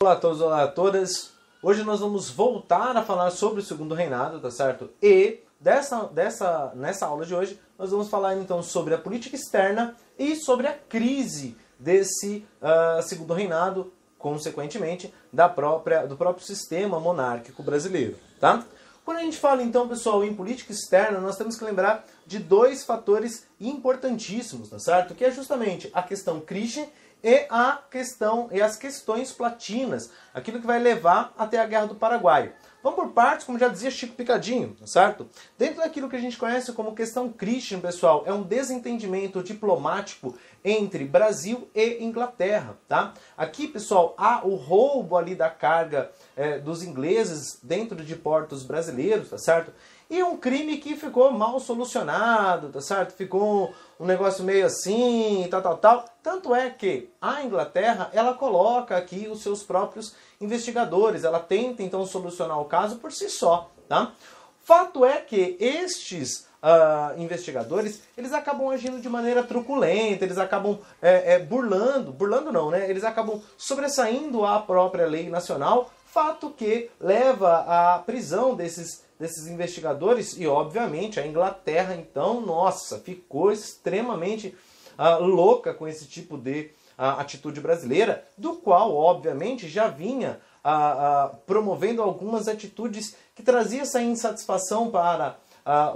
Olá a todos, olá a todas. Hoje nós vamos voltar a falar sobre o segundo reinado, tá certo? E dessa, dessa, nessa aula de hoje nós vamos falar então sobre a política externa e sobre a crise desse uh, segundo reinado, consequentemente, da própria, do próprio sistema monárquico brasileiro. Tá? Quando a gente fala então, pessoal, em política externa, nós temos que lembrar de dois fatores importantíssimos, tá certo? Que é justamente a questão Christian e a questão e as questões platinas, aquilo que vai levar até a Guerra do Paraguai. Vamos por partes, como já dizia Chico Picadinho, tá certo? Dentro daquilo que a gente conhece como questão Christian, pessoal, é um desentendimento diplomático entre Brasil e Inglaterra, tá? Aqui, pessoal, há o roubo ali da carga é, dos ingleses dentro de portos brasileiros, tá certo? E um crime que ficou mal solucionado, tá certo? Ficou um negócio meio assim, tal, tal, tal. Tanto é que a Inglaterra, ela coloca aqui os seus próprios investigadores, ela tenta então solucionar o caso por si só, tá? Fato é que estes uh, investigadores, eles acabam agindo de maneira truculenta, eles acabam é, é, burlando, burlando não, né? Eles acabam sobressaindo a própria lei nacional, fato que leva à prisão desses desses investigadores e, obviamente, a Inglaterra, então, nossa, ficou extremamente uh, louca com esse tipo de uh, atitude brasileira, do qual, obviamente, já vinha uh, promovendo algumas atitudes que trazia essa insatisfação para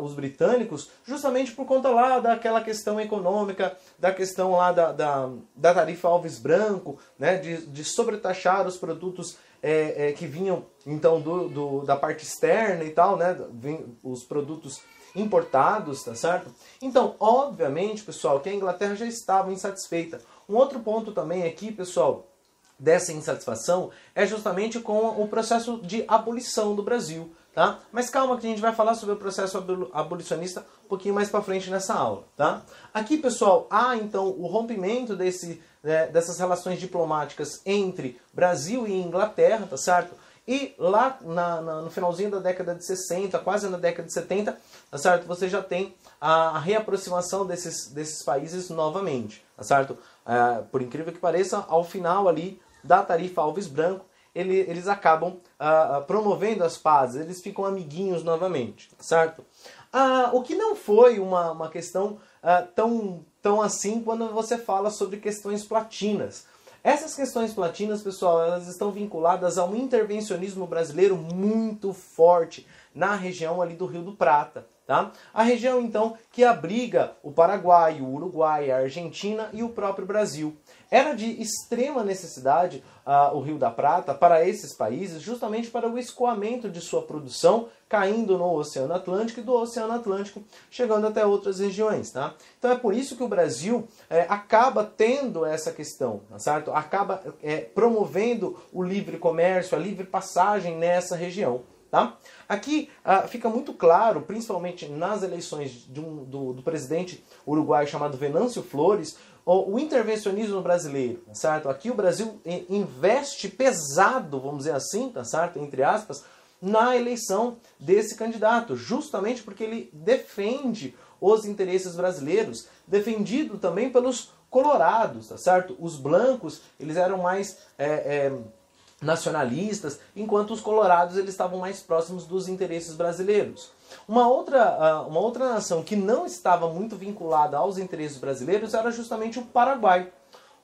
os britânicos, justamente por conta lá daquela questão econômica, da questão lá da, da, da tarifa Alves Branco, né, de, de sobretaxar os produtos é, é, que vinham então do, do, da parte externa e tal, né? Os produtos importados, tá certo? Então, obviamente, pessoal, que a Inglaterra já estava insatisfeita. Um outro ponto também aqui, pessoal, dessa insatisfação é justamente com o processo de abolição do Brasil, tá? Mas calma que a gente vai falar sobre o processo abolicionista um pouquinho mais para frente nessa aula, tá? Aqui, pessoal, há então o rompimento desse né, dessas relações diplomáticas entre Brasil e Inglaterra, tá certo? E lá na, na, no finalzinho da década de 60, quase na década de 70, tá certo? Você já tem a, a reaproximação desses, desses países novamente, tá certo? É, por incrível que pareça, ao final ali da tarifa Alves Branco, ele, eles acabam uh, promovendo as pazes, eles ficam amiguinhos novamente, certo? Uh, o que não foi uma, uma questão uh, tão tão assim quando você fala sobre questões platinas. Essas questões platinas, pessoal, elas estão vinculadas a um intervencionismo brasileiro muito forte na região ali do Rio do Prata. Tá? A região, então, que abriga o Paraguai, o Uruguai, a Argentina e o próprio Brasil. Era de extrema necessidade uh, o Rio da Prata para esses países, justamente para o escoamento de sua produção caindo no Oceano Atlântico e do Oceano Atlântico chegando até outras regiões. Tá? Então é por isso que o Brasil é, acaba tendo essa questão, tá certo? acaba é, promovendo o livre comércio, a livre passagem nessa região. Tá? Aqui uh, fica muito claro, principalmente nas eleições um, do, do, presidente uruguaio chamado Venâncio Flores, o, o, intervencionismo brasileiro, certo? Aqui o Brasil investe pesado, vamos dizer assim, tá certo? Entre aspas, na eleição desse candidato, justamente porque ele defende os interesses brasileiros, defendido também pelos colorados, tá certo? Os blancos, eles eram mais é, é, nacionalistas, enquanto os colorados eles estavam mais próximos dos interesses brasileiros. Uma outra, ah, uma outra nação que não estava muito vinculada aos interesses brasileiros era justamente o Paraguai.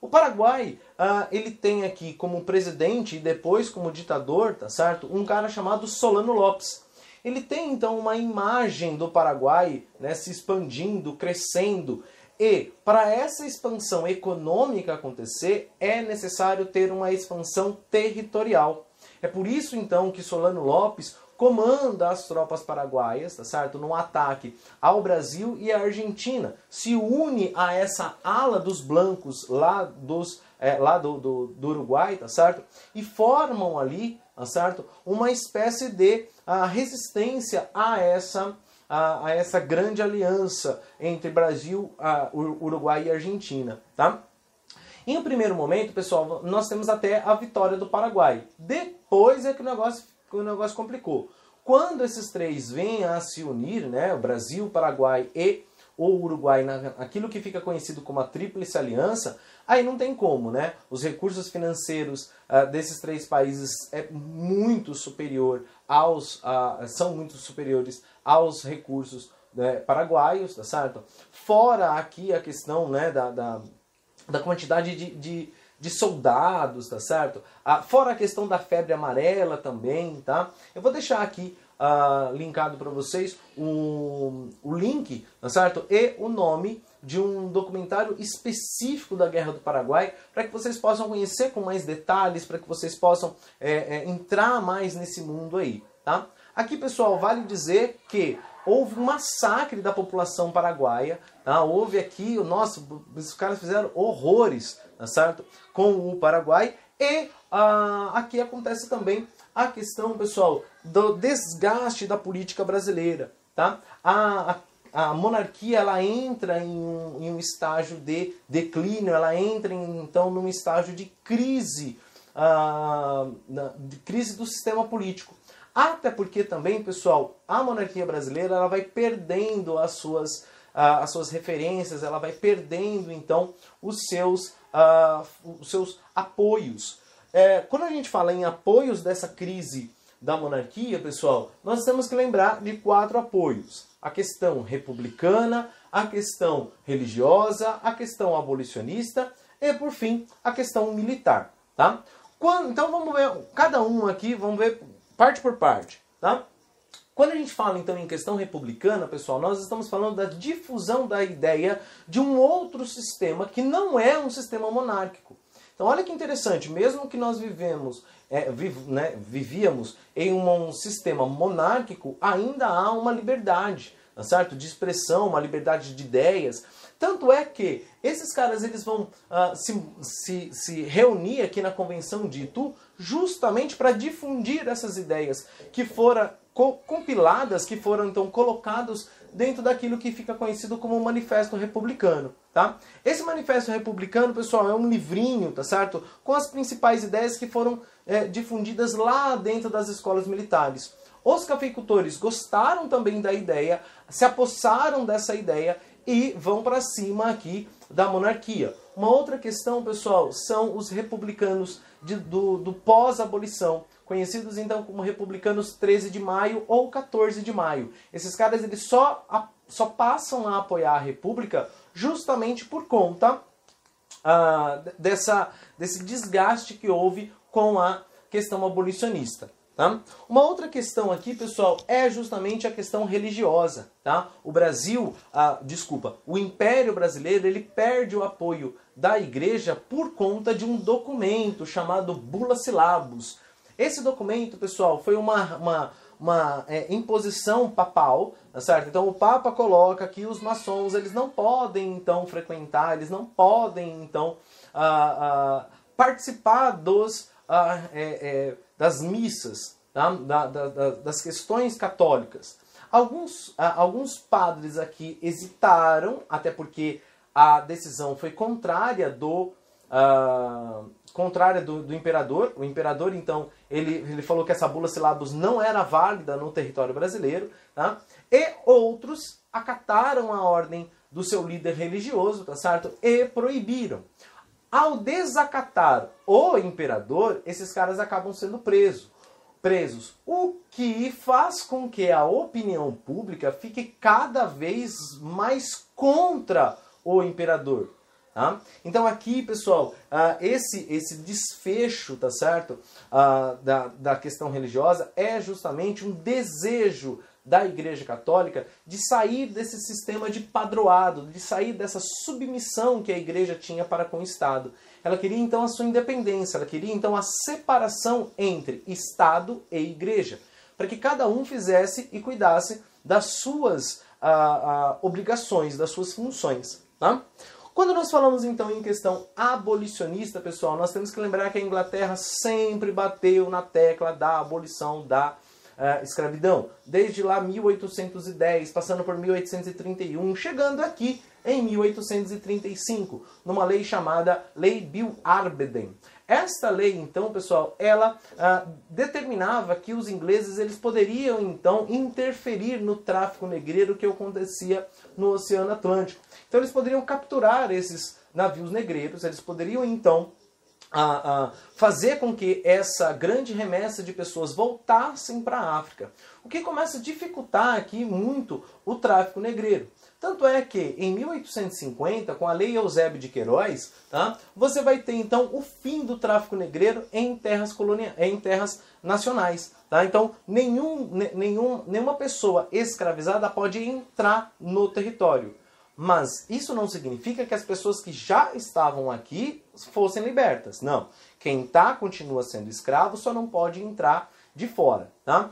O Paraguai, uh, ele tem aqui como presidente e depois como ditador, tá certo? Um cara chamado Solano Lopes. Ele tem então uma imagem do Paraguai né, se expandindo, crescendo, e para essa expansão econômica acontecer, é necessário ter uma expansão territorial. É por isso então que Solano Lopes comanda as tropas paraguaias, tá certo? No ataque ao Brasil e à Argentina. Se une a essa ala dos blancos lá, dos, é, lá do, do, do, Uruguai, tá certo? E formam ali, tá certo? Uma espécie de a, resistência a essa a, a essa grande aliança entre Brasil, Uruguai e Argentina, tá? Em um primeiro momento, pessoal, nós temos até a vitória do Paraguai. Depois é que o negócio, o negócio complicou. Quando esses três vêm a se unir, né, o Brasil, Paraguai e ou Uruguai, aquilo que fica conhecido como a Tríplice Aliança, aí não tem como, né? Os recursos financeiros uh, desses três países é muito superior aos, uh, são muito superiores aos recursos né, paraguaios, tá certo? Fora aqui a questão né, da, da, da quantidade de, de, de, soldados, tá certo? Ah, fora a questão da febre amarela também, tá? Eu vou deixar aqui uh, linkado para vocês o, o link, tá certo? E o nome de um documentário específico da Guerra do Paraguai, para que vocês possam conhecer com mais detalhes, para que vocês possam é, é, entrar mais nesse mundo aí, tá? Aqui, pessoal, vale dizer que houve um massacre da população paraguaia, tá? houve aqui, nossa, os caras fizeram horrores, tá certo? Com o Paraguai e ah, aqui acontece também a questão, pessoal, do desgaste da política brasileira, tá? A, a, a monarquia ela entra em um, em um estágio de declínio, ela entra em, então num estágio de crise, uh, de crise do sistema político. Até porque também, pessoal, a monarquia brasileira ela vai perdendo as suas, uh, as suas referências, ela vai perdendo então os seus, uh, os seus apoios. É, quando a gente fala em apoios dessa crise da monarquia, pessoal, nós temos que lembrar de quatro apoios: a questão republicana, a questão religiosa, a questão abolicionista e, por fim, a questão militar. Tá? Quando, então vamos ver cada um aqui, vamos ver parte por parte. Tá? Quando a gente fala então em questão republicana, pessoal, nós estamos falando da difusão da ideia de um outro sistema que não é um sistema monárquico. Então olha que interessante, mesmo que nós vivemos, é, né, vivíamos em um, sistema monárquico, ainda há uma liberdade, tá certo? De expressão, uma liberdade de ideias. Tanto é que esses caras eles vão uh, se, se, se reunir aqui na convenção de Itu justamente para difundir essas ideias que foram compiladas, que foram então colocados dentro daquilo que fica conhecido como o Manifesto Republicano, tá? Esse Manifesto Republicano, pessoal, é um livrinho, tá certo? Com as principais ideias que foram é, difundidas lá dentro das escolas militares. Os cafeicultores gostaram também da ideia, se apossaram dessa ideia e vão para cima aqui da monarquia. Uma outra questão, pessoal, são os republicanos de, do, do pós-abolição conhecidos então como republicanos 13 de maio ou 14 de maio. Esses caras eles só, a, só passam a apoiar a República justamente por conta uh, dessa, desse desgaste que houve com a questão abolicionista. Tá? Uma outra questão aqui, pessoal, é justamente a questão religiosa. Tá? O Brasil, ah, desculpa, o Império Brasileiro ele perde o apoio da Igreja por conta de um documento chamado Bula Silabus, esse documento, pessoal, foi uma, uma, uma é, imposição papal, tá certo? Então o Papa coloca que os maçons eles não podem então frequentar, eles não podem então ah, ah, participar dos, ah, é, é, das missas, tá? da, da, da, das questões católicas. Alguns, alguns padres aqui hesitaram, até porque a decisão foi contrária do contrária do, do, imperador. O imperador, então, ele, ele falou que essa bula silabus não era válida no território brasileiro. Tá? E outros acataram a ordem do seu líder religioso, tá certo? E proibiram. Ao desacatar o imperador, esses caras acabam sendo presos. Presos, o que faz com que a opinião pública fique cada vez mais contra o imperador. Tá? Então aqui, pessoal, uh, esse, esse desfecho, tá certo, uh, da, da questão religiosa é justamente um desejo da Igreja Católica de sair desse sistema de padroado, de sair dessa submissão que a Igreja tinha para com o Estado. Ela queria então a sua independência, ela queria então a separação entre Estado e Igreja, para que cada um fizesse e cuidasse das suas uh, obrigações, das suas funções. Tá? Quando nós falamos então em questão abolicionista, pessoal, nós temos que lembrar que a Inglaterra sempre bateu na tecla da abolição da uh, escravidão. Desde lá 1810, passando por 1831, chegando aqui em 1835, numa lei chamada Lei Bill Arbeden. Esta lei, então, pessoal, ela ah, determinava que os ingleses eles poderiam, então, interferir no tráfico negreiro que acontecia no Oceano Atlântico. Então, eles poderiam capturar esses navios negreiros, eles poderiam, então, a, a, fazer com que essa grande remessa de pessoas voltassem para a África. O que começa a dificultar aqui muito o tráfico negreiro. Tanto é que em 1850, com a Lei Eusébio de Queiroz, tá, você vai ter então o fim do tráfico negreiro em terras, colonia em terras nacionais. Tá? Então, nenhum, nenhum, nenhuma pessoa escravizada pode entrar no território. Mas isso não significa que as pessoas que já estavam aqui fossem libertas. Não. Quem está continua sendo escravo, só não pode entrar de fora. Tá?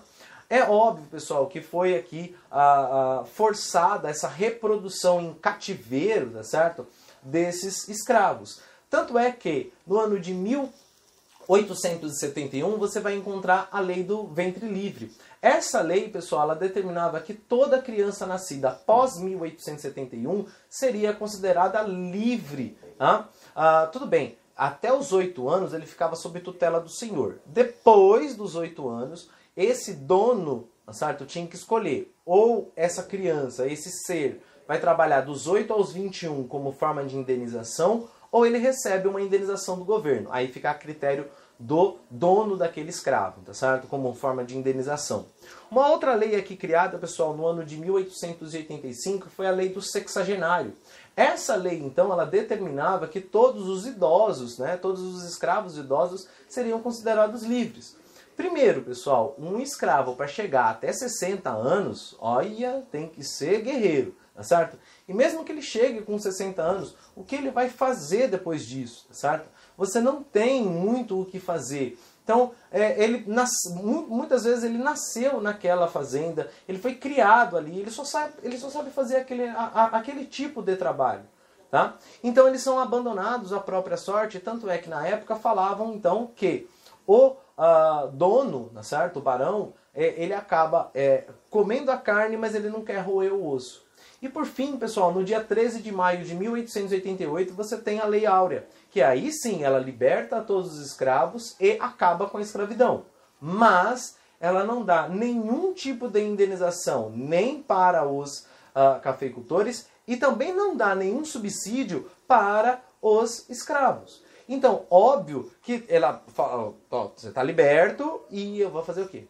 É óbvio, pessoal, que foi aqui ah, forçada essa reprodução em cativeiro, tá certo? Desses escravos. Tanto é que no ano de 1871 você vai encontrar a lei do ventre livre. Essa lei, pessoal, ela determinava que toda criança nascida após 1871 seria considerada livre. Tá? Ah, tudo bem, até os oito anos ele ficava sob tutela do senhor. Depois dos oito anos, esse dono, certo, tinha que escolher ou essa criança, esse ser, vai trabalhar dos 8 aos 21 como forma de indenização, ou ele recebe uma indenização do governo. Aí fica a critério do dono daquele escravo, tá certo? Como forma de indenização. Uma outra lei aqui criada, pessoal, no ano de 1885 foi a lei do sexagenário. Essa lei, então, ela determinava que todos os idosos, né, todos os escravos idosos seriam considerados livres. Primeiro, pessoal, um escravo para chegar até 60 anos, olha, tem que ser guerreiro, tá certo? E mesmo que ele chegue com 60 anos, o que ele vai fazer depois disso, tá certo? você não tem muito o que fazer. Então, é, ele nas, muitas vezes ele nasceu naquela fazenda, ele foi criado ali, ele só sabe, ele só sabe fazer aquele, a, a, aquele tipo de trabalho. Tá? Então eles são abandonados à própria sorte, tanto é que na época falavam então que o uh, dono, tá certo? o barão, é, ele acaba é, comendo a carne, mas ele não quer roer o osso. E por fim, pessoal, no dia 13 de maio de 1888, você tem a Lei Áurea, que aí sim ela liberta todos os escravos e acaba com a escravidão. Mas ela não dá nenhum tipo de indenização nem para os uh, cafeicultores e também não dá nenhum subsídio para os escravos. Então, óbvio que ela fala, você está liberto e eu vou fazer o quê?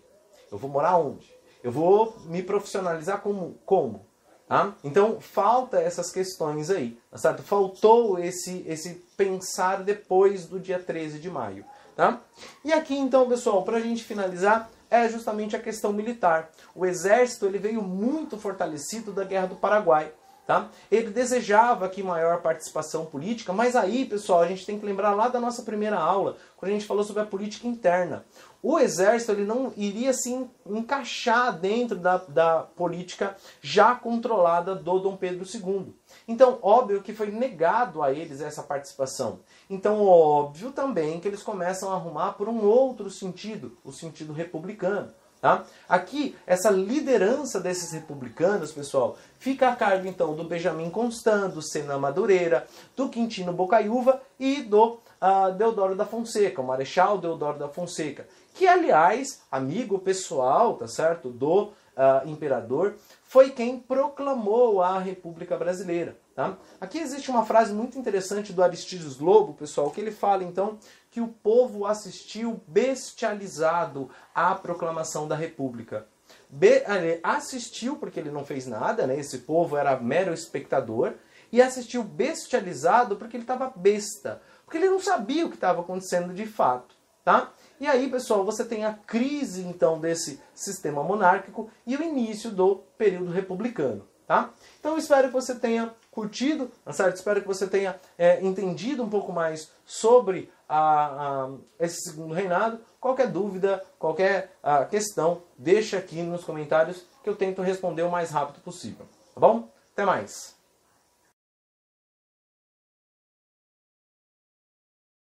Eu vou morar onde? Eu vou me profissionalizar como? Como? Tá? Então falta essas questões aí, tá certo? Faltou esse, esse pensar depois do dia 13 de maio. Tá? E aqui então, pessoal, para a gente finalizar, é justamente a questão militar. O exército ele veio muito fortalecido da Guerra do Paraguai. Tá? Ele desejava aqui maior participação política, mas aí, pessoal, a gente tem que lembrar lá da nossa primeira aula, quando a gente falou sobre a política interna. O exército ele não iria se encaixar dentro da, da política já controlada do Dom Pedro II. Então, óbvio que foi negado a eles essa participação. Então, óbvio também que eles começam a arrumar por um outro sentido, o sentido republicano. Tá? Aqui, essa liderança desses republicanos, pessoal, fica a cargo então do Benjamin Constant, do Sena Madureira, do Quintino Bocaiúva e do uh, Deodoro da Fonseca, o Marechal Deodoro da Fonseca, que aliás, amigo pessoal, tá certo, do uh, imperador, foi quem proclamou a República Brasileira. Tá? Aqui existe uma frase muito interessante do Aristides Lobo, pessoal, que ele fala então que o povo assistiu bestializado à proclamação da República. Be assistiu porque ele não fez nada, né? esse povo era mero espectador, e assistiu bestializado porque ele estava besta, porque ele não sabia o que estava acontecendo de fato. Tá? E aí, pessoal, você tem a crise então desse sistema monárquico e o início do período republicano. Tá? Então espero que você tenha curtido, tá certo? Espero que você tenha é, entendido um pouco mais sobre a, a, esse segundo reinado. Qualquer dúvida, qualquer a, questão, deixa aqui nos comentários que eu tento responder o mais rápido possível. Tá bom? Até mais!